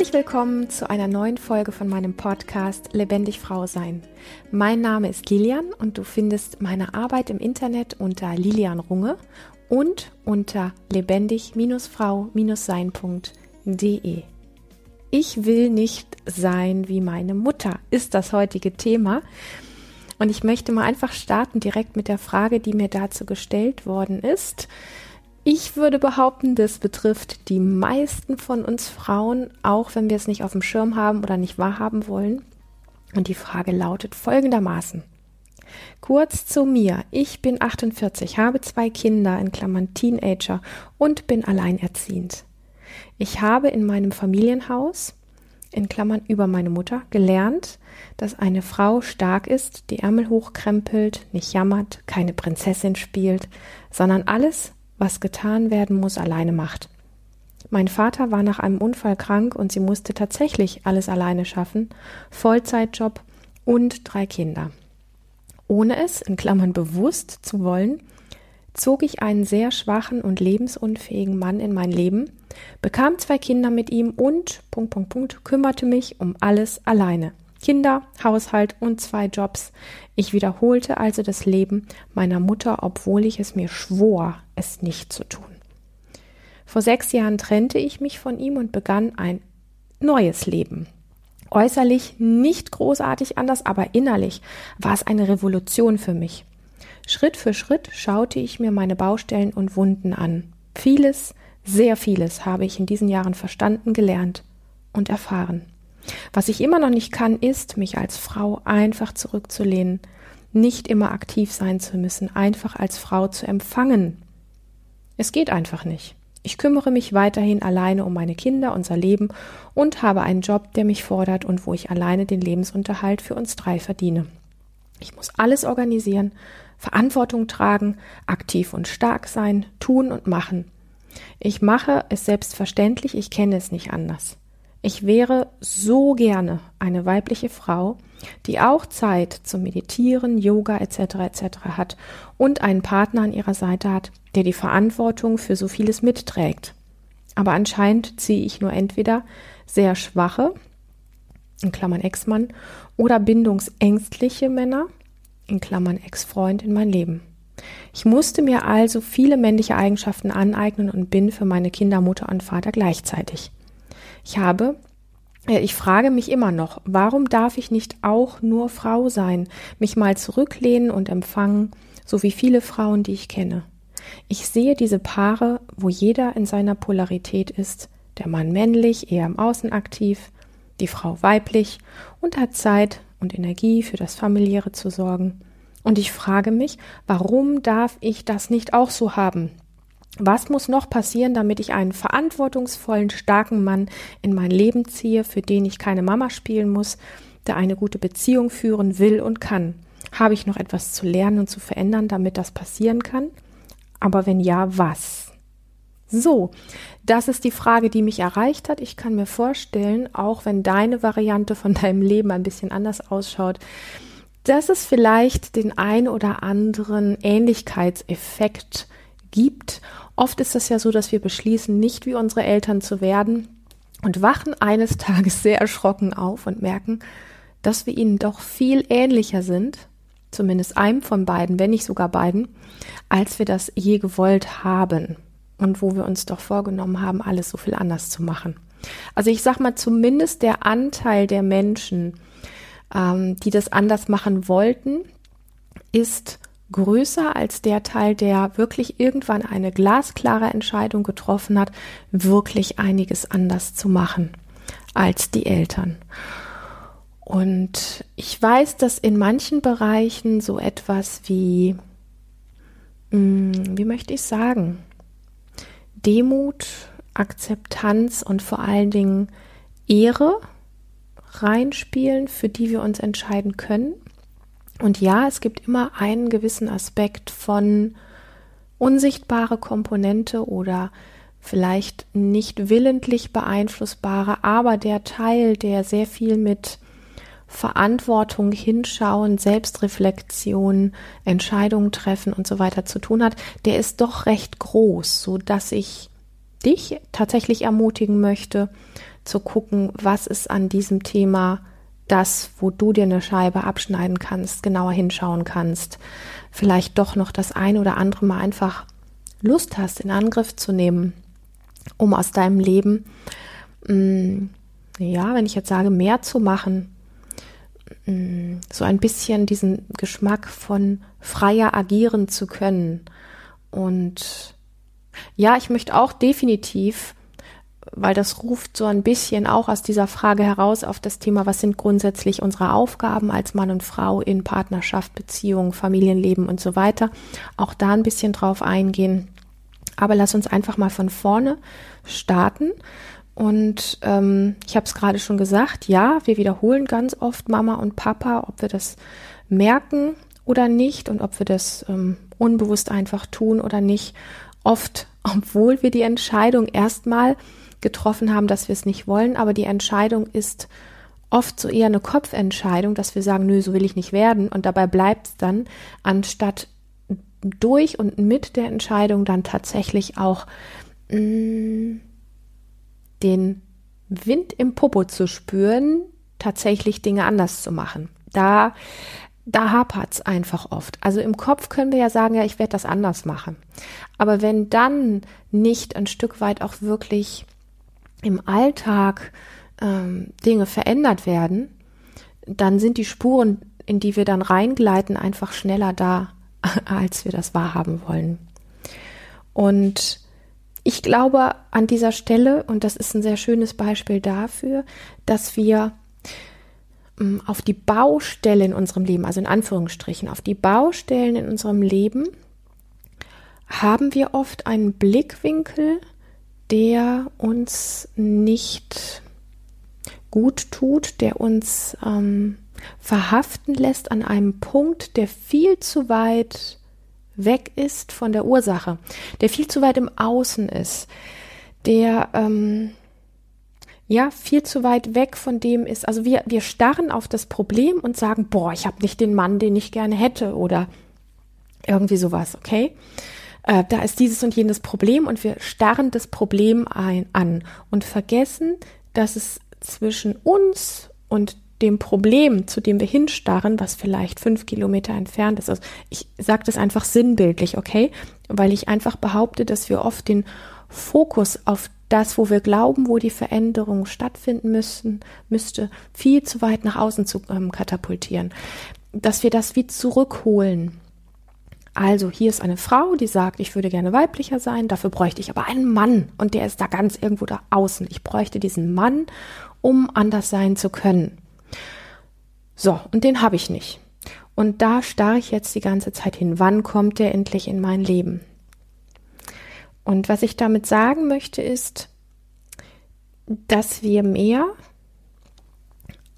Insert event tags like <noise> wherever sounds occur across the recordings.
Herzlich willkommen zu einer neuen Folge von meinem Podcast Lebendig Frau Sein. Mein Name ist Lilian und du findest meine Arbeit im Internet unter Lilian Runge und unter lebendig-frau-sein.de. Ich will nicht sein wie meine Mutter, ist das heutige Thema. Und ich möchte mal einfach starten direkt mit der Frage, die mir dazu gestellt worden ist. Ich würde behaupten, das betrifft die meisten von uns Frauen, auch wenn wir es nicht auf dem Schirm haben oder nicht wahrhaben wollen. Und die Frage lautet folgendermaßen. Kurz zu mir. Ich bin 48, habe zwei Kinder in Klammern Teenager und bin alleinerziehend. Ich habe in meinem Familienhaus in Klammern über meine Mutter gelernt, dass eine Frau stark ist, die Ärmel hochkrempelt, nicht jammert, keine Prinzessin spielt, sondern alles, was getan werden muss, alleine macht. Mein Vater war nach einem Unfall krank und sie musste tatsächlich alles alleine schaffen, Vollzeitjob und drei Kinder. Ohne es, in Klammern bewusst zu wollen, zog ich einen sehr schwachen und lebensunfähigen Mann in mein Leben, bekam zwei Kinder mit ihm und, Punkt, Punkt, Punkt, kümmerte mich um alles alleine. Kinder, Haushalt und zwei Jobs. Ich wiederholte also das Leben meiner Mutter, obwohl ich es mir schwor, es nicht zu tun. Vor sechs Jahren trennte ich mich von ihm und begann ein neues Leben. Äußerlich nicht großartig anders, aber innerlich war es eine Revolution für mich. Schritt für Schritt schaute ich mir meine Baustellen und Wunden an. Vieles, sehr vieles habe ich in diesen Jahren verstanden, gelernt und erfahren. Was ich immer noch nicht kann, ist, mich als Frau einfach zurückzulehnen, nicht immer aktiv sein zu müssen, einfach als Frau zu empfangen. Es geht einfach nicht. Ich kümmere mich weiterhin alleine um meine Kinder, unser Leben und habe einen Job, der mich fordert und wo ich alleine den Lebensunterhalt für uns drei verdiene. Ich muss alles organisieren, Verantwortung tragen, aktiv und stark sein, tun und machen. Ich mache es selbstverständlich, ich kenne es nicht anders. Ich wäre so gerne eine weibliche Frau, die auch Zeit zum Meditieren, Yoga etc. etc. hat und einen Partner an ihrer Seite hat, der die Verantwortung für so vieles mitträgt. Aber anscheinend ziehe ich nur entweder sehr schwache, in Klammern Ex-Mann, oder bindungsängstliche Männer, in Klammern Ex-Freund, in mein Leben. Ich musste mir also viele männliche Eigenschaften aneignen und bin für meine Kinder Mutter und Vater gleichzeitig. Ich habe äh, ich frage mich immer noch, warum darf ich nicht auch nur Frau sein, mich mal zurücklehnen und empfangen, so wie viele Frauen, die ich kenne. Ich sehe diese Paare, wo jeder in seiner Polarität ist, der Mann männlich, eher im Außen aktiv, die Frau weiblich und hat Zeit und Energie für das familiäre zu sorgen. Und ich frage mich, warum darf ich das nicht auch so haben? Was muss noch passieren, damit ich einen verantwortungsvollen, starken Mann in mein Leben ziehe, für den ich keine Mama spielen muss, der eine gute Beziehung führen will und kann? Habe ich noch etwas zu lernen und zu verändern, damit das passieren kann? Aber wenn ja, was? So, das ist die Frage, die mich erreicht hat. Ich kann mir vorstellen, auch wenn deine Variante von deinem Leben ein bisschen anders ausschaut, dass es vielleicht den ein oder anderen Ähnlichkeitseffekt gibt. Oft ist es ja so, dass wir beschließen, nicht wie unsere Eltern zu werden und wachen eines <laughs> Tages sehr erschrocken auf und merken, dass wir ihnen doch viel ähnlicher sind, zumindest einem von beiden, wenn nicht sogar beiden, als wir das je gewollt haben und wo wir uns doch vorgenommen haben, alles so viel anders zu machen. Also ich sag mal, zumindest der Anteil der Menschen, ähm, die das anders machen wollten, ist größer als der Teil, der wirklich irgendwann eine glasklare Entscheidung getroffen hat, wirklich einiges anders zu machen als die Eltern. Und ich weiß, dass in manchen Bereichen so etwas wie, hm, wie möchte ich sagen, Demut, Akzeptanz und vor allen Dingen Ehre reinspielen, für die wir uns entscheiden können und ja, es gibt immer einen gewissen Aspekt von unsichtbare Komponente oder vielleicht nicht willentlich beeinflussbare, aber der Teil, der sehr viel mit Verantwortung, Hinschauen, Selbstreflexion, Entscheidungen treffen und so weiter zu tun hat, der ist doch recht groß, so dass ich dich tatsächlich ermutigen möchte, zu gucken, was ist an diesem Thema das, wo du dir eine Scheibe abschneiden kannst, genauer hinschauen kannst, vielleicht doch noch das ein oder andere Mal einfach Lust hast, in Angriff zu nehmen, um aus deinem Leben, mh, mm, ja, wenn ich jetzt sage, mehr zu machen, mh, mm, so ein bisschen diesen Geschmack von freier agieren zu können. Und ja, ich möchte auch definitiv weil das ruft so ein bisschen auch aus dieser Frage heraus auf das Thema, was sind grundsätzlich unsere Aufgaben als Mann und Frau in Partnerschaft, Beziehung, Familienleben und so weiter. Auch da ein bisschen drauf eingehen. Aber lass uns einfach mal von vorne starten. Und ähm, ich habe es gerade schon gesagt, ja, wir wiederholen ganz oft Mama und Papa, ob wir das merken oder nicht und ob wir das ähm, unbewusst einfach tun oder nicht. Oft, <laughs> obwohl wir die Entscheidung erstmal getroffen haben, dass wir es nicht wollen, aber die Entscheidung ist oft so eher eine Kopfentscheidung, dass wir sagen, nö, so will ich nicht werden und dabei bleibt es dann, anstatt durch und mit der Entscheidung dann tatsächlich auch mh, mm, den Wind im Popo zu spüren, tatsächlich Dinge anders zu machen. Da, da hapert es einfach oft. Also im Kopf können wir ja sagen, ja, ich werde das anders machen. Aber wenn dann nicht ein Stück weit auch wirklich im Alltag ähm, Dinge verändert werden, dann sind die Spuren, in die wir dann reingleiten, einfach schneller da, <laughs> als wir das wahrhaben wollen. Und ich glaube an dieser Stelle, und das ist ein sehr schönes Beispiel dafür, dass wir ähm, auf die Baustelle in unserem Leben, also in Anführungsstrichen, auf die Baustellen in unserem Leben, haben wir oft einen Blickwinkel, der uns nicht gut tut, der uns ähm, verhaften lässt an einem Punkt, der viel zu weit weg ist von der Ursache, der viel zu weit im Außen ist, der ähm, ja viel zu weit weg von dem ist. Also wir, wir starren auf das Problem und sagen, boah, ich habe nicht den Mann, den ich gerne hätte oder irgendwie sowas, okay? Äh, da ist dieses und jenes Problem und wir starren das Problem ein, an und vergessen, dass es zwischen uns und dem Problem, zu dem wir hinstarren, was vielleicht fünf Kilometer entfernt ist. Also ich sage das einfach sinnbildlich, okay? Weil ich einfach behaupte, dass wir oft den Fokus auf das, wo wir glauben, wo die Veränderung stattfinden müssen, müsste, viel zu weit nach außen zu ähm, katapultieren. Dass wir das wie zurückholen also hier ist eine Frau, die sagt, ich würde gerne weiblicher sein, dafür bräuchte ich aber einen Mann und der ist da ganz irgendwo da außen. Ich bräuchte diesen Mann, um anders sein zu können. So, und den habe ich nicht. Und da starre ich jetzt die ganze Zeit hin. Wann kommt der endlich in mein Leben? Und was ich damit sagen möchte, ist, dass wir mehr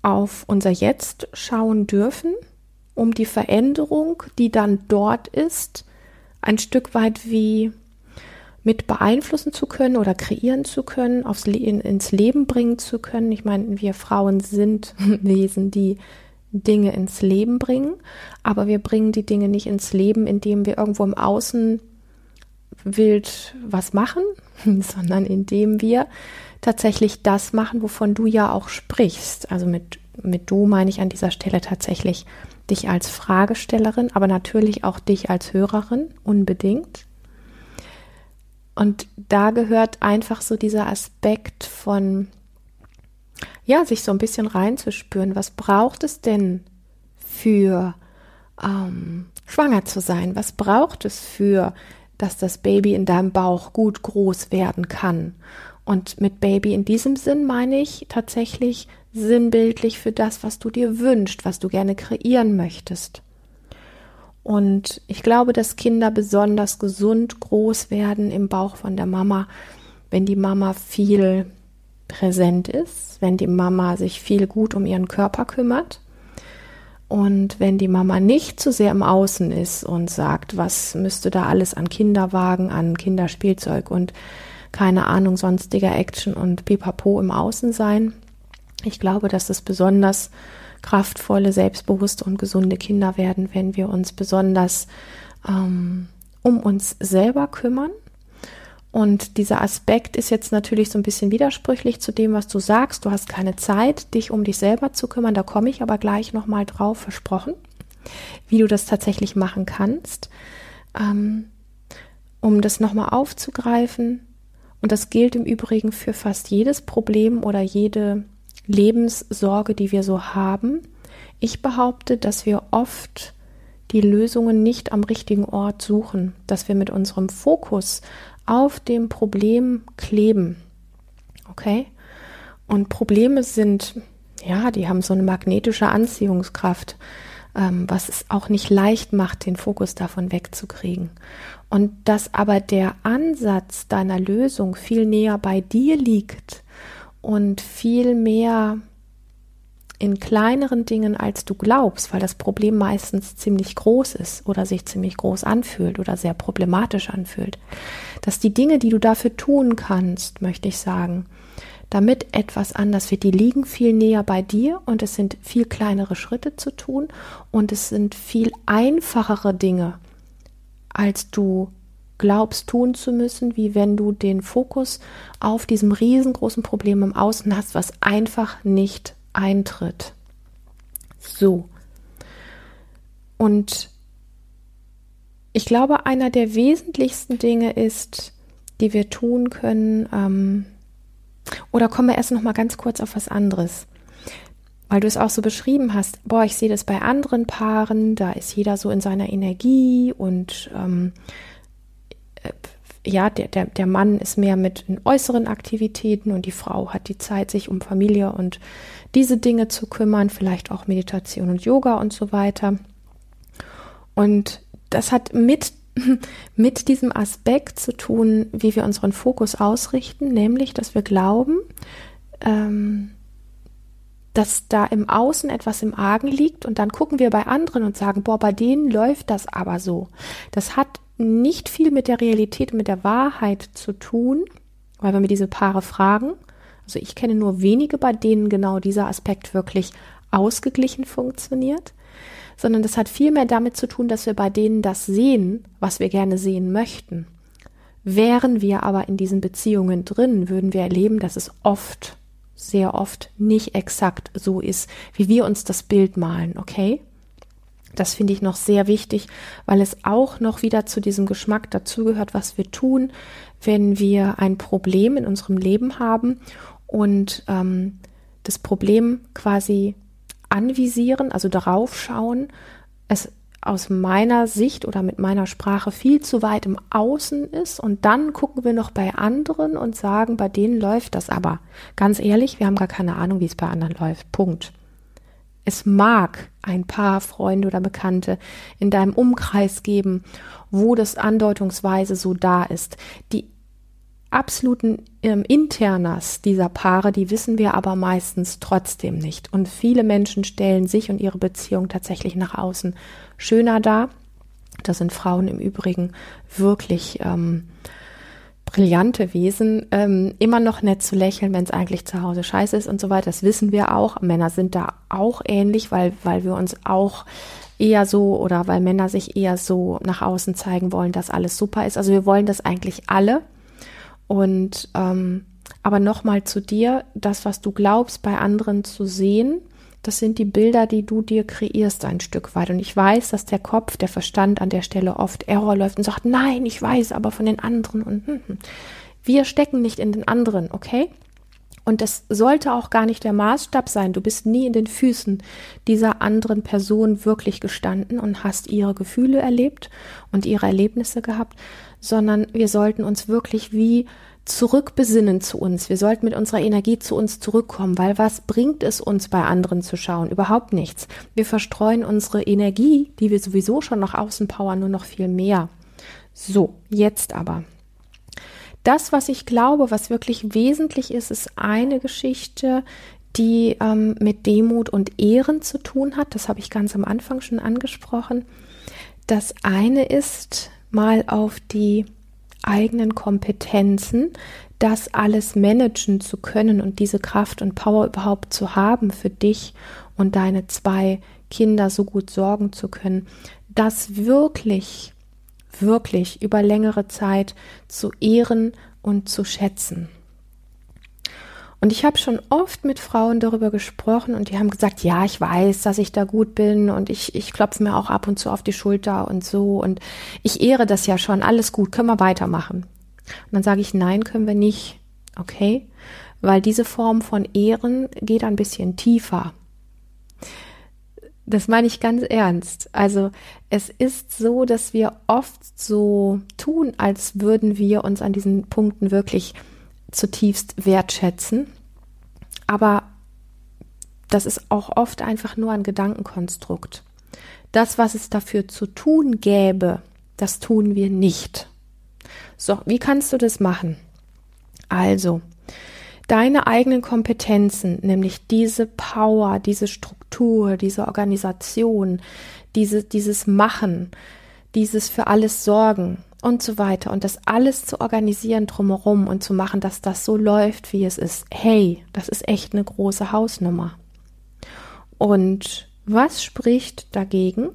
auf unser Jetzt schauen dürfen um die Veränderung, die dann dort ist, ein Stück weit wie mit beeinflussen zu können oder kreieren zu können, aufs Le ins Leben bringen zu können. Ich meine, wir Frauen sind <laughs> Wesen, die Dinge ins Leben bringen, aber wir bringen die Dinge nicht ins Leben, indem wir irgendwo im Außen wild was machen, <laughs> sondern indem wir tatsächlich das machen, wovon du ja auch sprichst. Also mit, mit du meine ich an dieser Stelle tatsächlich dich als Fragestellerin, aber natürlich auch dich als Hörerin unbedingt. Und da gehört einfach so dieser Aspekt von, ja, sich so ein bisschen reinzuspüren, was braucht es denn für ähm, schwanger zu sein? Was braucht es für, dass das Baby in deinem Bauch gut groß werden kann? Und mit Baby in diesem Sinn meine ich tatsächlich sinnbildlich für das, was du dir wünschst, was du gerne kreieren möchtest. Und ich glaube, dass Kinder besonders gesund groß werden im Bauch von der Mama, wenn die Mama viel präsent ist, wenn die Mama sich viel gut um ihren Körper kümmert und wenn die Mama nicht zu sehr im Außen ist und sagt, was müsste da alles an Kinderwagen, an Kinderspielzeug und keine Ahnung sonstiger Action und Pipapo im Außen sein, ich glaube, dass es besonders kraftvolle, selbstbewusste und gesunde Kinder werden, wenn wir uns besonders ähm, um uns selber kümmern Und dieser Aspekt ist jetzt natürlich so ein bisschen widersprüchlich zu dem, was du sagst. Du hast keine Zeit, dich um dich selber zu kümmern. Da komme ich aber gleich nochmal drauf, versprochen, wie du das tatsächlich machen kannst. Ähm, um das nochmal aufzugreifen. Und das gilt im Übrigen für fast jedes Problem oder jede Lebenssorge, die wir so haben. Ich behaupte, dass wir oft die Lösungen nicht am richtigen Ort suchen, dass wir mit unserem Fokus auf dem Problem kleben. Okay? Und Probleme sind, ja, die haben so eine magnetische Anziehungskraft, ähm, was es auch nicht leicht macht, den Fokus davon wegzukriegen. Und dass aber der Ansatz deiner Lösung viel näher bei dir liegt und viel mehr in kleineren Dingen, als du glaubst, weil das Problem meistens ziemlich groß ist oder sich ziemlich groß anfühlt oder sehr problematisch anfühlt, dass die Dinge, die du dafür tun kannst, möchte ich sagen, damit etwas anders wird, die liegen viel näher bei dir und es sind viel kleinere Schritte zu tun und es sind viel einfachere Dinge, als du glaubst tun zu müssen, wie wenn du den Fokus auf diesem riesengroßen Problem im Außen hast, was einfach nicht eintritt. So. Und ich glaube, einer der wesentlichsten Dinge ist, die wir tun können, ähm, oder kommen wir erst noch mal ganz kurz auf was anderes, weil du es auch so beschrieben hast. Boah, ich sehe das bei anderen Paaren, da ist jeder so in seiner Energie und ähm, äh, ja, der, der, der Mann ist mehr mit äußeren Aktivitäten und die Frau hat die Zeit, sich um Familie und diese Dinge zu kümmern, vielleicht auch Meditation und Yoga und so weiter. Und das hat mit, <laughs> mit diesem Aspekt zu tun, wie wir unseren Fokus ausrichten, nämlich, dass wir glauben, ähm, dass da im Außen etwas im Argen liegt und dann gucken wir bei anderen und sagen, boah, bei denen läuft das aber so. Das hat nicht viel mit der Realität, mit der Wahrheit zu tun, weil wenn wir diese Paare fragen, also ich kenne nur wenige, bei denen genau dieser Aspekt wirklich ausgeglichen funktioniert, sondern das hat viel mehr damit zu tun, dass wir bei denen das sehen, was wir gerne sehen möchten. Wären wir aber in diesen Beziehungen drin, würden wir erleben, dass es oft, sehr oft nicht exakt so ist, wie wir uns das Bild malen, okay? Das finde ich noch sehr wichtig, weil es auch noch wieder zu diesem Geschmack dazugehört, was wir tun, wenn wir ein Problem in unserem Leben haben und ähm, das Problem quasi anvisieren, also darauf schauen, es aus meiner Sicht oder mit meiner Sprache viel zu weit im Außen ist und dann gucken wir noch bei anderen und sagen, bei denen läuft das aber. Ganz ehrlich, wir haben gar keine Ahnung, wie es bei anderen läuft. Punkt. Es mag ein paar Freunde oder Bekannte in deinem Umkreis geben, wo das andeutungsweise so da ist. Die absoluten ähm, Internas dieser Paare, die wissen wir aber meistens trotzdem nicht. Und viele Menschen stellen sich und ihre Beziehung tatsächlich nach außen schöner dar. Da sind Frauen im Übrigen wirklich ähm, brillante Wesen, ähm, immer noch nett zu lächeln, wenn es eigentlich zu Hause scheiße ist und so weiter. Das wissen wir auch. Männer sind da auch ähnlich, weil, weil wir uns auch eher so oder weil Männer sich eher so nach außen zeigen wollen, dass alles super ist. Also wir wollen das eigentlich alle. Und ähm, aber nochmal zu dir, das, was du glaubst, bei anderen zu sehen, das sind die Bilder, die du dir kreierst ein Stück weit. Und ich weiß, dass der Kopf, der Verstand an der Stelle oft Error läuft und sagt, nein, ich weiß aber von den anderen und hm, hm. wir stecken nicht in den anderen, okay? Und das sollte auch gar nicht der Maßstab sein. Du bist nie in den Füßen dieser anderen Person wirklich gestanden und hast ihre Gefühle erlebt und ihre Erlebnisse gehabt, sondern wir sollten uns wirklich wie zurückbesinnen zu uns. Wir sollten mit unserer Energie zu uns zurückkommen, weil was bringt es uns bei anderen zu schauen? Überhaupt nichts. Wir verstreuen unsere Energie, die wir sowieso schon nach außen powern, nur noch viel mehr. So, jetzt aber. Das, was ich glaube, was wirklich wesentlich ist, ist eine Geschichte, die ähm, mit Demut und Ehren zu tun hat. Das habe ich ganz am Anfang schon angesprochen. Das eine ist mal auf die eigenen Kompetenzen, das alles managen zu können und diese Kraft und Power überhaupt zu haben für dich und deine zwei Kinder so gut sorgen zu können, das wirklich wirklich über längere Zeit zu ehren und zu schätzen. Und ich habe schon oft mit Frauen darüber gesprochen und die haben gesagt, ja, ich weiß, dass ich da gut bin und ich, ich klopfe mir auch ab und zu auf die Schulter und so und ich ehre das ja schon, alles gut, können wir weitermachen. Und dann sage ich, nein, können wir nicht, okay? Weil diese Form von Ehren geht ein bisschen tiefer. Das meine ich ganz ernst. Also es ist so, dass wir oft so tun, als würden wir uns an diesen Punkten wirklich zutiefst wertschätzen. Aber das ist auch oft einfach nur ein Gedankenkonstrukt. Das, was es dafür zu tun gäbe, das tun wir nicht. So, wie kannst du das machen? Also, deine eigenen Kompetenzen, nämlich diese Power, diese Struktur, diese Organisation, diese, dieses Machen, dieses für alles Sorgen, und so weiter und das alles zu organisieren drumherum und zu machen, dass das so läuft, wie es ist. Hey, das ist echt eine große Hausnummer. Und was spricht dagegen?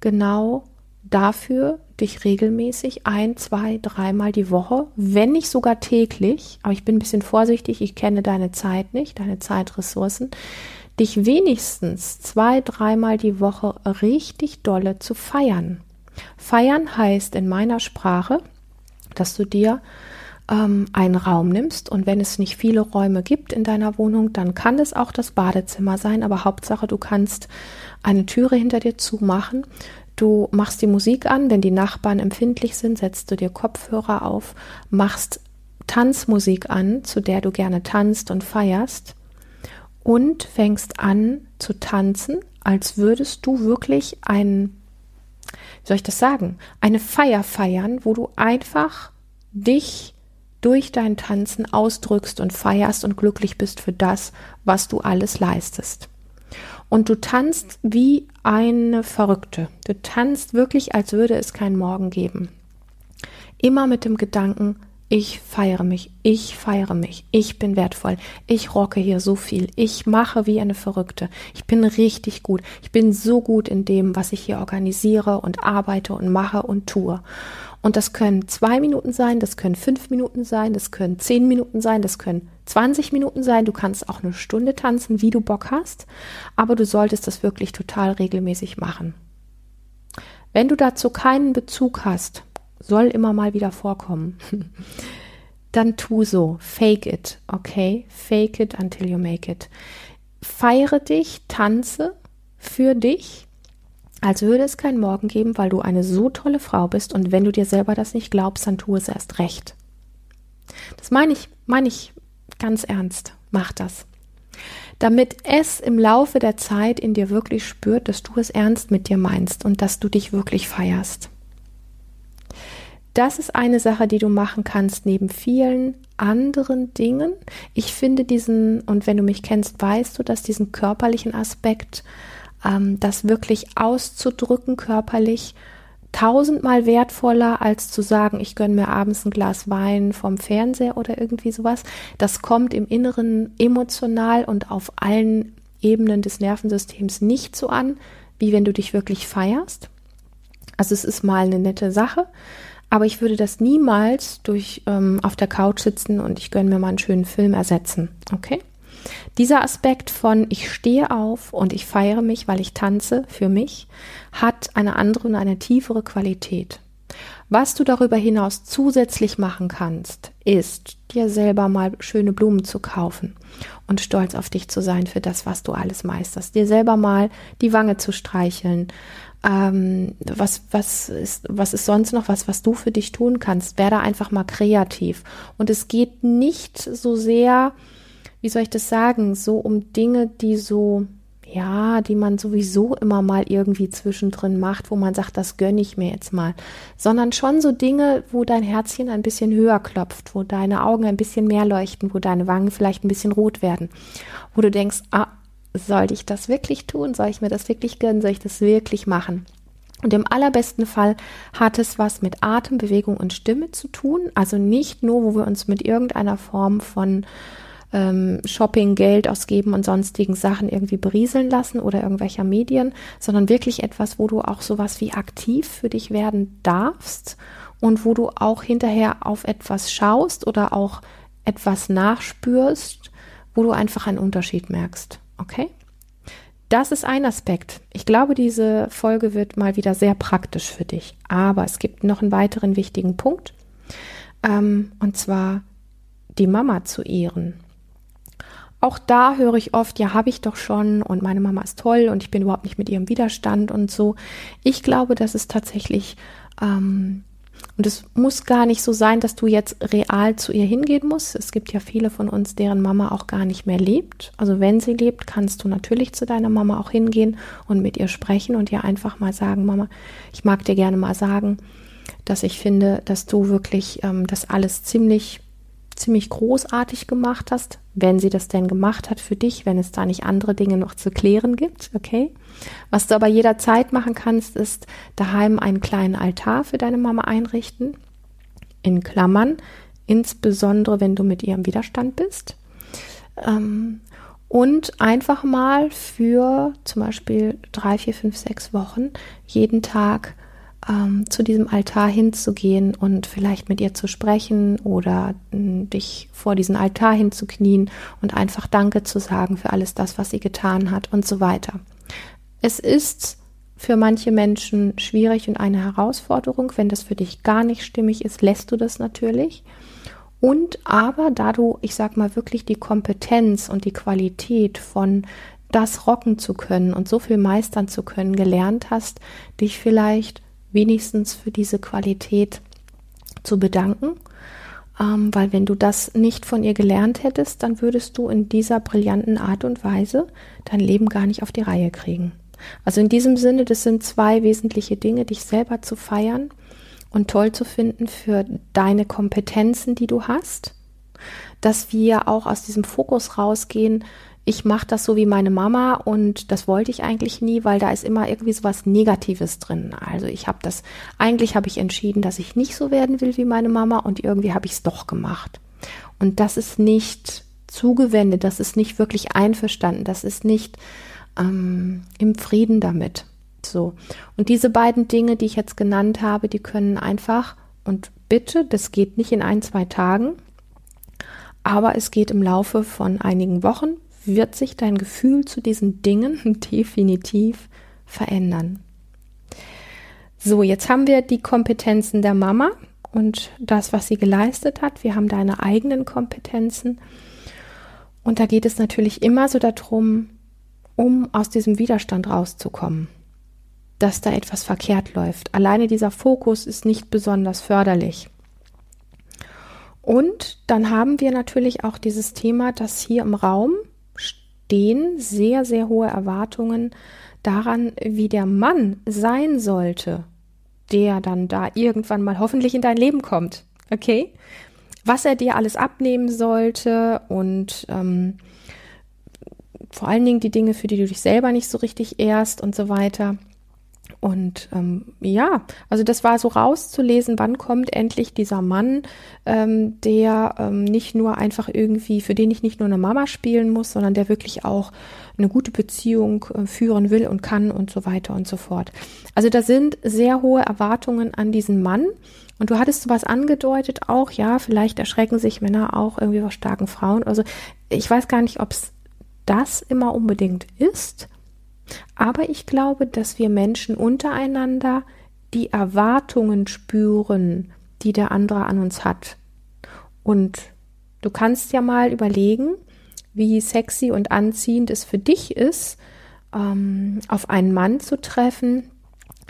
Genau dafür, dich regelmäßig ein, zwei, dreimal die Woche, wenn nicht sogar täglich, aber ich bin ein bisschen vorsichtig, ich kenne deine Zeit nicht, deine Zeitressourcen, dich wenigstens zwei, dreimal die Woche richtig dolle zu feiern. Feiern heißt in meiner Sprache, dass du dir ähm, einen Raum nimmst und wenn es nicht viele Räume gibt in deiner Wohnung, dann kann es auch das Badezimmer sein, aber Hauptsache du kannst eine Türe hinter dir zumachen. Du machst die Musik an, wenn die Nachbarn empfindlich sind, setzt du dir Kopfhörer auf, machst Tanzmusik an, zu der du gerne tanzt und feierst und fängst an zu tanzen, als würdest du wirklich einen wie soll ich das sagen, eine Feier feiern, wo du einfach dich durch dein Tanzen ausdrückst und feierst und glücklich bist für das, was du alles leistest. Und du tanzt wie eine Verrückte. Du tanzt wirklich, als würde es keinen Morgen geben. Immer mit dem Gedanken, ich feiere mich, ich feiere mich, ich bin wertvoll, ich rocke hier so viel, ich mache wie eine Verrückte, ich bin richtig gut, ich bin so gut in dem, was ich hier organisiere und arbeite und mache und tue. Und das können zwei Minuten sein, das können fünf Minuten sein, das können zehn Minuten sein, das können 20 Minuten sein, du kannst auch eine Stunde tanzen, wie du Bock hast, aber du solltest das wirklich total regelmäßig machen. Wenn du dazu keinen Bezug hast, soll immer mal wieder vorkommen. <laughs> Dann tu so, fake it, okay? Fake it until you make it. Feiere dich, tanze für dich, als würde es keinen Morgen geben, weil du eine so tolle Frau bist und wenn du dir selber das nicht glaubst, dann tu es erst recht. Das meine ich, meine ich ganz ernst. Mach das. Damit es im Laufe der Zeit in dir wirklich spürt, dass du es ernst mit dir meinst und dass du dich wirklich feierst. Das ist eine Sache, die du machen kannst neben vielen anderen Dingen. Ich finde diesen, und wenn du mich kennst, weißt du, dass diesen körperlichen Aspekt, ähm, das wirklich auszudrücken körperlich, tausendmal wertvoller als zu sagen, ich gönne mir abends ein Glas Wein vom Fernseher oder irgendwie sowas. Das kommt im Inneren emotional und auf allen Ebenen des Nervensystems nicht so an, wie wenn du dich wirklich feierst. Also es ist mal eine nette Sache, aber ich würde das niemals durch ähm, auf der Couch sitzen und ich gönne mir mal einen schönen Film ersetzen. Okay? Dieser Aspekt von ich stehe auf und ich feiere mich, weil ich tanze für mich, hat eine andere und eine tiefere Qualität. Was du darüber hinaus zusätzlich machen kannst, ist dir selber mal schöne Blumen zu kaufen und stolz auf dich zu sein für das, was du alles meisterst. Dir selber mal die Wange zu streicheln, ähm, was, was, ist, was ist sonst noch was, was du für dich tun kannst? Werde einfach mal kreativ. Und es geht nicht so sehr, wie soll ich das sagen, so um Dinge, die so, ja, die man sowieso immer mal irgendwie zwischendrin macht, wo man sagt, das gönne ich mir jetzt mal, sondern schon so Dinge, wo dein Herzchen ein bisschen höher klopft, wo deine Augen ein bisschen mehr leuchten, wo deine Wangen vielleicht ein bisschen rot werden, wo du denkst, ah, sollte ich das wirklich tun? Soll ich mir das wirklich gönnen? Soll ich das wirklich machen? Und im allerbesten Fall hat es was mit Atem, Bewegung und Stimme zu tun. Also nicht nur, wo wir uns mit irgendeiner Form von ähm, Shopping, Geld ausgeben und sonstigen Sachen irgendwie berieseln lassen oder irgendwelcher Medien, sondern wirklich etwas, wo du auch sowas wie aktiv für dich werden darfst und wo du auch hinterher auf etwas schaust oder auch etwas nachspürst, wo du einfach einen Unterschied merkst. Okay? Das ist ein Aspekt. Ich glaube, diese Folge wird mal wieder sehr praktisch für dich. Aber es gibt noch einen weiteren wichtigen Punkt. Ähm, und zwar die Mama zu ehren. Auch da höre ich oft, ja, habe ich doch schon und meine Mama ist toll und ich bin überhaupt nicht mit ihrem Widerstand und so. Ich glaube, dass es tatsächlich ähm, und es muss gar nicht so sein, dass du jetzt real zu ihr hingehen musst. Es gibt ja viele von uns, deren Mama auch gar nicht mehr lebt. Also wenn sie lebt, kannst du natürlich zu deiner Mama auch hingehen und mit ihr sprechen und ihr einfach mal sagen, Mama, ich mag dir gerne mal sagen, dass ich finde, dass du wirklich ähm, das alles ziemlich ziemlich großartig gemacht hast, wenn sie das denn gemacht hat für dich, wenn es da nicht andere Dinge noch zu klären gibt, okay? Was du aber jederzeit machen kannst, ist daheim einen kleinen Altar für deine Mama einrichten, in Klammern, insbesondere wenn du mit ihr im Widerstand bist. Ähm, und einfach mal für zum Beispiel drei, vier, fünf, sechs Wochen jeden Tag ähm, zu diesem Altar hinzugehen und vielleicht mit ihr zu sprechen oder äh, dich vor diesen Altar hinzuknien und einfach Danke zu sagen für alles das, was sie getan hat und so weiter. Es ist für manche Menschen schwierig und eine Herausforderung. Wenn das für dich gar nicht stimmig ist, lässt du das natürlich. Und aber da du, ich sag mal, wirklich die Kompetenz und die Qualität von das rocken zu können und so viel meistern zu können gelernt hast, dich vielleicht wenigstens für diese Qualität zu bedanken. Ähm, weil wenn du das nicht von ihr gelernt hättest, dann würdest du in dieser brillanten Art und Weise dein Leben gar nicht auf die Reihe kriegen. Also in diesem Sinne, das sind zwei wesentliche Dinge, dich selber zu feiern und toll zu finden für deine Kompetenzen, die du hast, dass wir auch aus diesem Fokus rausgehen, ich mache das so wie meine Mama und das wollte ich eigentlich nie, weil da ist immer irgendwie so was Negatives drin. Also ich habe das, eigentlich habe ich entschieden, dass ich nicht so werden will wie meine Mama und irgendwie habe ich es doch gemacht. Und das ist nicht zugewendet, das ist nicht wirklich einverstanden, das ist nicht ähm, im Frieden damit. So. Und diese beiden Dinge, die ich jetzt genannt habe, die können einfach und bitte, das geht nicht in ein, zwei Tagen, aber es geht im Laufe von einigen Wochen, wird sich dein Gefühl zu diesen Dingen <laughs> definitiv verändern. So, jetzt haben wir die Kompetenzen der Mama und das, was sie geleistet hat. Wir haben deine eigenen Kompetenzen. Und da geht es natürlich immer so darum, um aus diesem Widerstand rauszukommen, dass da etwas verkehrt läuft. Alleine dieser Fokus ist nicht besonders förderlich. Und dann haben wir natürlich auch dieses Thema, dass hier im Raum stehen sehr, sehr hohe Erwartungen daran, wie der Mann sein sollte, der dann da irgendwann mal hoffentlich in dein Leben kommt. Okay? Was er dir alles abnehmen sollte und ähm, vor allen Dingen die Dinge, für die du dich selber nicht so richtig ehrst und so weiter. Und ähm, ja, also das war so rauszulesen, wann kommt endlich dieser Mann, ähm, der ähm, nicht nur einfach irgendwie, für den ich nicht nur eine Mama spielen muss, sondern der wirklich auch eine gute Beziehung äh, führen will und kann und so weiter und so fort. Also da sind sehr hohe Erwartungen an diesen Mann. Und du hattest sowas angedeutet auch, ja, vielleicht erschrecken sich Männer auch irgendwie vor starken Frauen. Also ich weiß gar nicht, ob es das immer unbedingt ist. Aber ich glaube, dass wir Menschen untereinander die Erwartungen spüren, die der andere an uns hat. Und du kannst ja mal überlegen, wie sexy und anziehend es für dich ist, ähm, auf einen Mann zu treffen,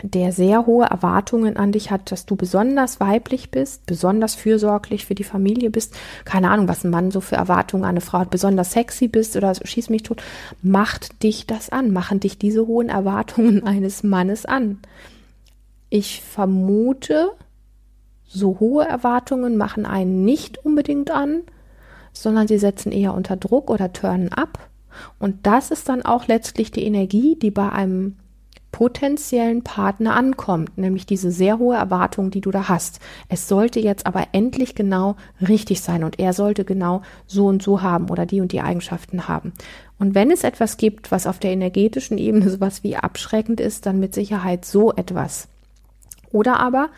der sehr hohe Erwartungen an dich hat, dass du besonders weiblich bist, besonders fürsorglich für die Familie bist, keine Ahnung, was ein Mann so für Erwartungen an eine Frau hat, besonders sexy bist oder schieß mich tot, macht dich das an, machen dich diese hohen Erwartungen <laughs> eines Mannes an. Ich vermute, so hohe Erwartungen machen einen nicht unbedingt an, sondern sie setzen eher unter Druck oder turnen ab. Und das ist dann auch letztlich die Energie, die bei einem potenziellen Partner ankommt, nämlich diese sehr hohe Erwartung, die du da hast. Es sollte jetzt aber endlich genau richtig sein und er sollte genau so und so haben oder die und die Eigenschaften haben. Und wenn es etwas gibt, was auf der energetischen Ebene sowas wie abschreckend ist, dann mit Sicherheit so etwas. Oder aber,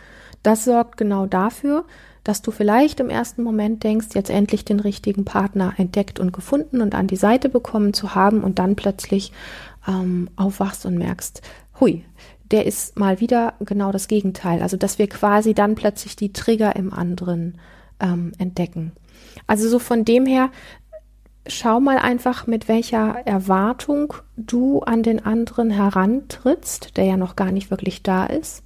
das sorgt genau dafür, dass du vielleicht im ersten Moment denkst, jetzt endlich den richtigen Partner entdeckt und gefunden und an die Seite bekommen zu haben und dann plötzlich ähm, aufwachst und merkst, hui, der ist mal wieder genau das Gegenteil. Also dass wir quasi dann plötzlich die Trigger im anderen ähm, entdecken. Also so von dem her, schau mal einfach, mit welcher Erwartung du an den anderen herantrittst, der ja noch gar nicht wirklich da ist,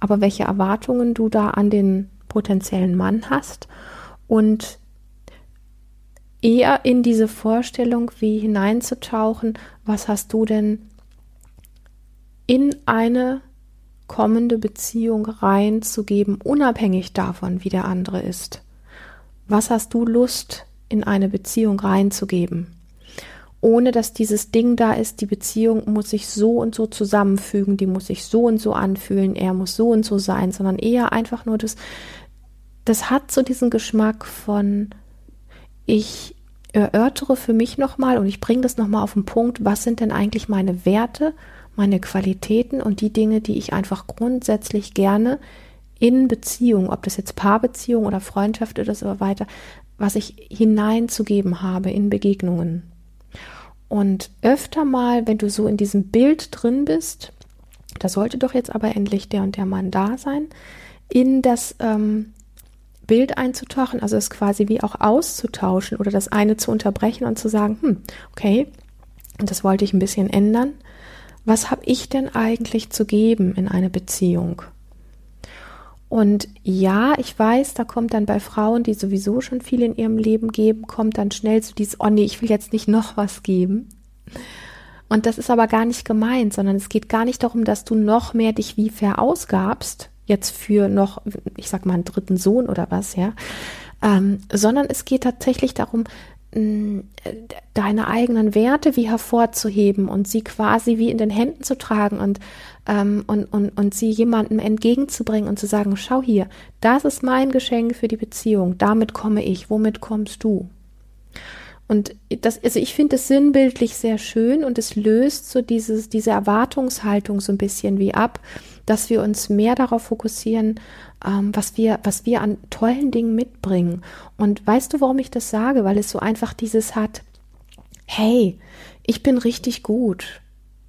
aber welche Erwartungen du da an den potenziellen Mann hast und eher in diese Vorstellung wie hineinzutauchen, was hast du denn in eine kommende Beziehung reinzugeben, unabhängig davon, wie der andere ist. Was hast du Lust, in eine Beziehung reinzugeben? Ohne dass dieses Ding da ist, die Beziehung muss sich so und so zusammenfügen, die muss sich so und so anfühlen, er muss so und so sein, sondern eher einfach nur das, das hat so diesen Geschmack von, ich erörtere für mich nochmal und ich bringe das nochmal auf den Punkt, was sind denn eigentlich meine Werte, meine Qualitäten und die Dinge, die ich einfach grundsätzlich gerne in Beziehung, ob das jetzt Paarbeziehung oder Freundschaft oder so weiter, was ich hineinzugeben habe in Begegnungen. Und öfter mal, wenn du so in diesem Bild drin bist, da sollte doch jetzt aber endlich der und der Mann da sein, in das ähm, Bild einzutauchen, also es quasi wie auch auszutauschen oder das eine zu unterbrechen und zu sagen, hm, okay, das wollte ich ein bisschen ändern. Was habe ich denn eigentlich zu geben in eine Beziehung? Und ja, ich weiß, da kommt dann bei Frauen, die sowieso schon viel in ihrem Leben geben, kommt dann schnell zu dieses, oh nee, ich will jetzt nicht noch was geben. Und das ist aber gar nicht gemeint, sondern es geht gar nicht darum, dass du noch mehr dich wie verausgabst, jetzt für noch, ich sag mal, einen dritten Sohn oder was, ja, ähm, sondern es geht tatsächlich darum, deine eigenen Werte wie hervorzuheben und sie quasi wie in den Händen zu tragen und, ähm, und, und, und sie jemandem entgegenzubringen und zu sagen, schau hier, das ist mein Geschenk für die Beziehung, damit komme ich, womit kommst du? Und das, also ich finde es sinnbildlich sehr schön und es löst so dieses, diese Erwartungshaltung so ein bisschen wie ab, dass wir uns mehr darauf fokussieren, ähm, was wir, was wir an tollen Dingen mitbringen. Und weißt du, warum ich das sage? Weil es so einfach dieses hat, hey, ich bin richtig gut,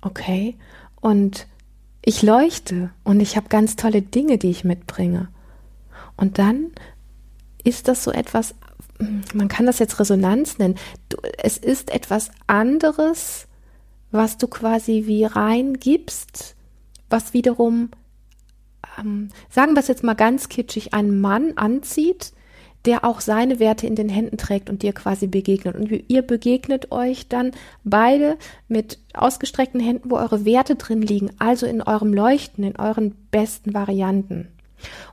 okay? Und ich leuchte und ich habe ganz tolle Dinge, die ich mitbringe. Und dann ist das so etwas man kann das jetzt Resonanz nennen. Du, es ist etwas anderes, was du quasi wie reingibst, was wiederum, ähm, sagen wir es jetzt mal ganz kitschig, einen Mann anzieht, der auch seine Werte in den Händen trägt und dir quasi begegnet. Und ihr begegnet euch dann beide mit ausgestreckten Händen, wo eure Werte drin liegen, also in eurem Leuchten, in euren besten Varianten.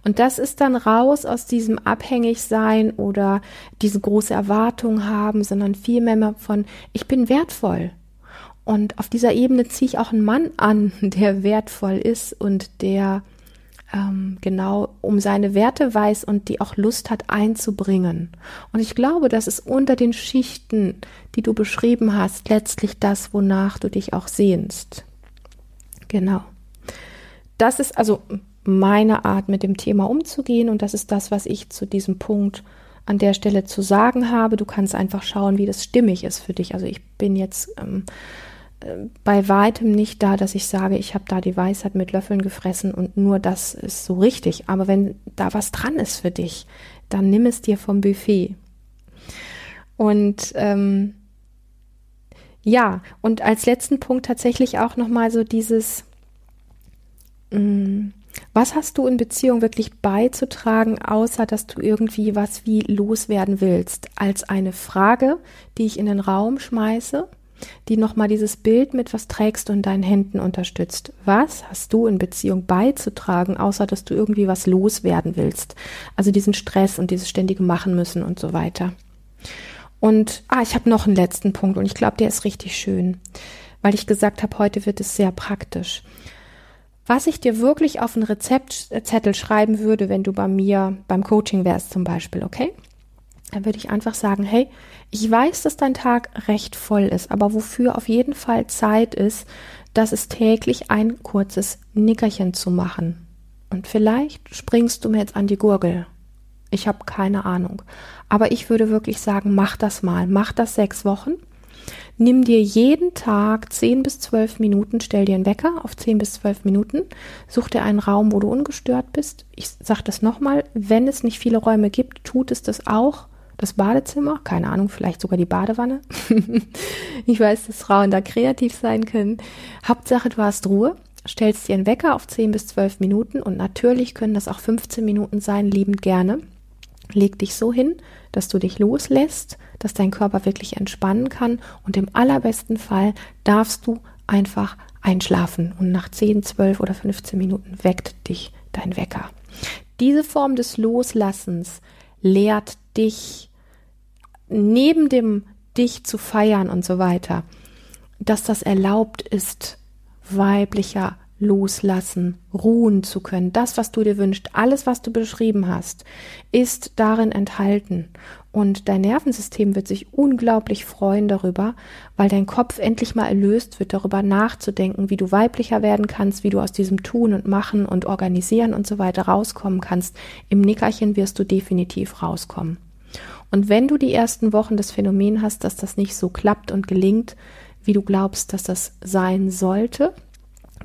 Und das ist dann raus aus diesem Abhängigsein oder diese große Erwartung haben, sondern vielmehr von, ich bin wertvoll. Und auf dieser Ebene ziehe ich auch einen Mann an, <laughs> der wertvoll ist und der ähm, genau um seine Werte weiß und die auch Lust hat einzubringen. Und ich glaube, das ist unter den Schichten, die du beschrieben hast, letztlich das, wonach du dich auch sehnst. Genau. Das ist also meine Art, mit dem Thema umzugehen. Und das ist das, was ich zu diesem Punkt an der Stelle zu sagen habe. Du kannst einfach schauen, wie das stimmig ist für dich. Also ich bin jetzt ähm, äh, bei weitem nicht da, dass ich sage, ich habe da die Weisheit mit Löffeln gefressen und nur das ist so richtig. Aber wenn da was dran ist für dich, dann nimm es dir vom Buffet. Und ähm, ja, und als letzten Punkt tatsächlich auch nochmal so dieses, mh, mm, was hast du in Beziehung wirklich beizutragen, außer dass du irgendwie was wie loswerden willst? Als eine Frage, die ich in den Raum schmeiße, die nochmal dieses Bild mit was trägst und deinen Händen unterstützt. Was hast du in Beziehung beizutragen, außer dass du irgendwie was loswerden willst? Also diesen Stress und dieses ständige Machen müssen und so weiter. Und, ah, ich habe noch einen letzten Punkt und ich glaube, der ist richtig schön, weil ich gesagt habe, heute wird es sehr praktisch. Was ich dir wirklich auf einen Rezeptzettel schreiben würde, wenn du bei mir beim Coaching wärst zum Beispiel, okay? Dann würde ich einfach sagen, hey, ich weiß, dass dein Tag recht voll ist, aber wofür auf jeden Fall Zeit ist, dass es täglich ein kurzes Nickerchen zu machen. Und vielleicht springst du mir jetzt an die Gurgel. Ich habe keine Ahnung. Aber ich würde wirklich sagen, mach das mal. Mach das sechs Wochen. Nimm dir jeden Tag zehn bis zwölf Minuten, stell dir einen Wecker auf zehn bis zwölf Minuten, such dir einen Raum, wo du ungestört bist. Ich sage das nochmal, wenn es nicht viele Räume gibt, tut es das auch. Das Badezimmer, keine Ahnung, vielleicht sogar die Badewanne. <laughs> ich weiß, dass Frauen da kreativ sein können. Hauptsache, du hast Ruhe stellst dir einen Wecker auf 10 bis 12 Minuten und natürlich können das auch 15 Minuten sein, liebend gerne. Leg dich so hin, dass du dich loslässt, dass dein Körper wirklich entspannen kann und im allerbesten Fall darfst du einfach einschlafen und nach 10, 12 oder 15 Minuten weckt dich dein Wecker. Diese Form des Loslassens lehrt dich neben dem dich zu feiern und so weiter, dass das erlaubt ist, weiblicher loslassen, ruhen zu können. Das, was du dir wünschst, alles, was du beschrieben hast, ist darin enthalten. Und dein Nervensystem wird sich unglaublich freuen darüber, weil dein Kopf endlich mal erlöst wird, darüber nachzudenken, wie du weiblicher werden kannst, wie du aus diesem Tun und Machen und Organisieren und so weiter rauskommen kannst. Im Nickerchen wirst du definitiv rauskommen. Und wenn du die ersten Wochen das Phänomen hast, dass das nicht so klappt und gelingt, wie du glaubst, dass das sein sollte,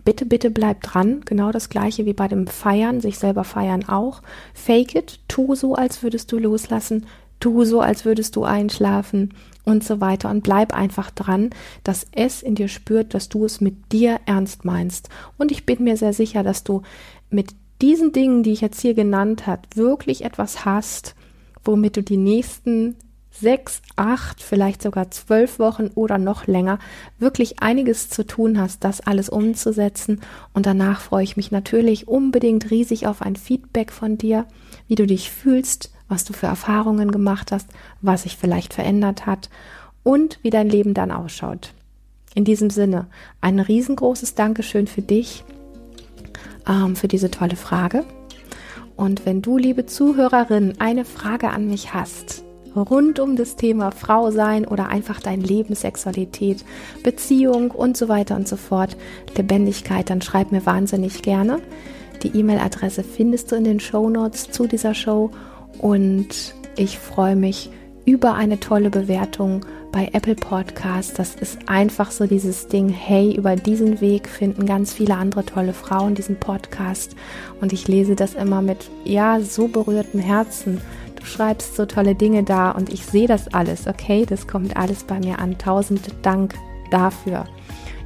bitte, bitte bleib dran. Genau das gleiche wie bei dem Feiern, sich selber feiern auch. Fake it, tu so, als würdest du loslassen, tu so, als würdest du einschlafen und so weiter und bleib einfach dran, dass es in dir spürt, dass du es mit dir ernst meinst. Und ich bin mir sehr sicher, dass du mit diesen Dingen, die ich jetzt hier genannt habe, wirklich etwas hast, womit du die nächsten sechs, acht, vielleicht sogar zwölf Wochen oder noch länger wirklich einiges zu tun hast, das alles umzusetzen. Und danach freue ich mich natürlich unbedingt riesig auf ein Feedback von dir, wie du dich fühlst, was du für Erfahrungen gemacht hast, was sich vielleicht verändert hat und wie dein Leben dann ausschaut. In diesem Sinne, ein riesengroßes Dankeschön für dich, ähm, für diese tolle Frage. Und wenn du, liebe Zuhörerin, eine Frage an mich hast, rund um das Thema Frau sein oder einfach dein Leben, Sexualität, Beziehung und so weiter und so fort, Lebendigkeit, dann schreib mir wahnsinnig gerne. Die E-Mail-Adresse findest du in den Show Notes zu dieser Show und ich freue mich über eine tolle Bewertung bei Apple Podcast. Das ist einfach so dieses Ding, hey, über diesen Weg finden ganz viele andere tolle Frauen diesen Podcast und ich lese das immer mit ja, so berührten Herzen Du schreibst so tolle Dinge da und ich sehe das alles, okay? Das kommt alles bei mir an. Tausend Dank dafür.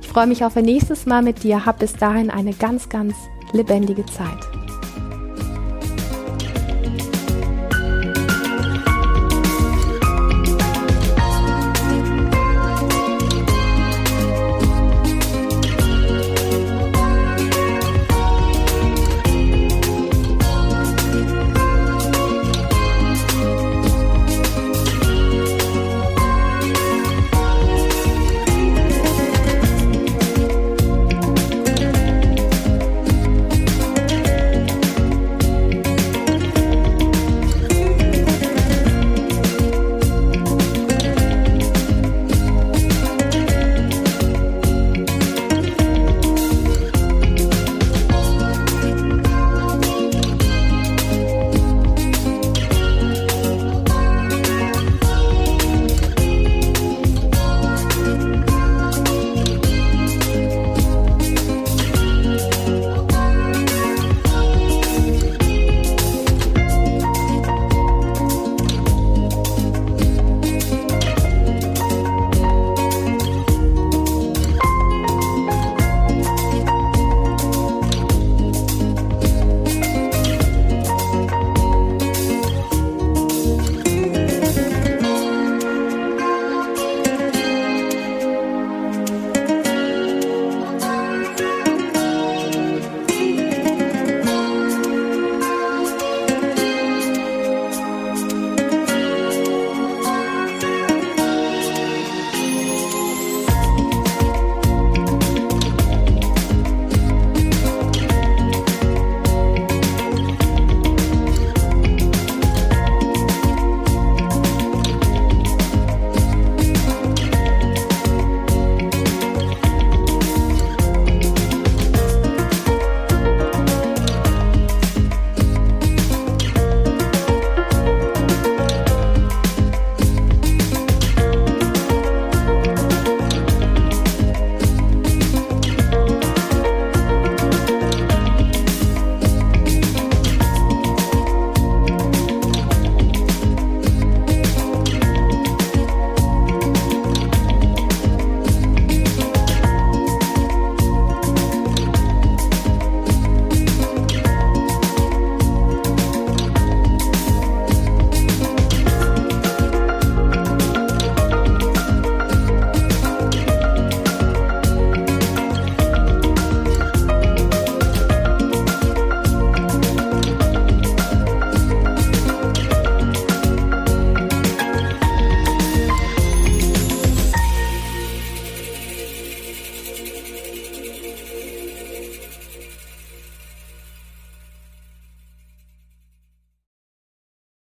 Ich freue mich auf ein nächstes Mal mit dir. Hab bis dahin eine ganz, ganz lebendige Zeit.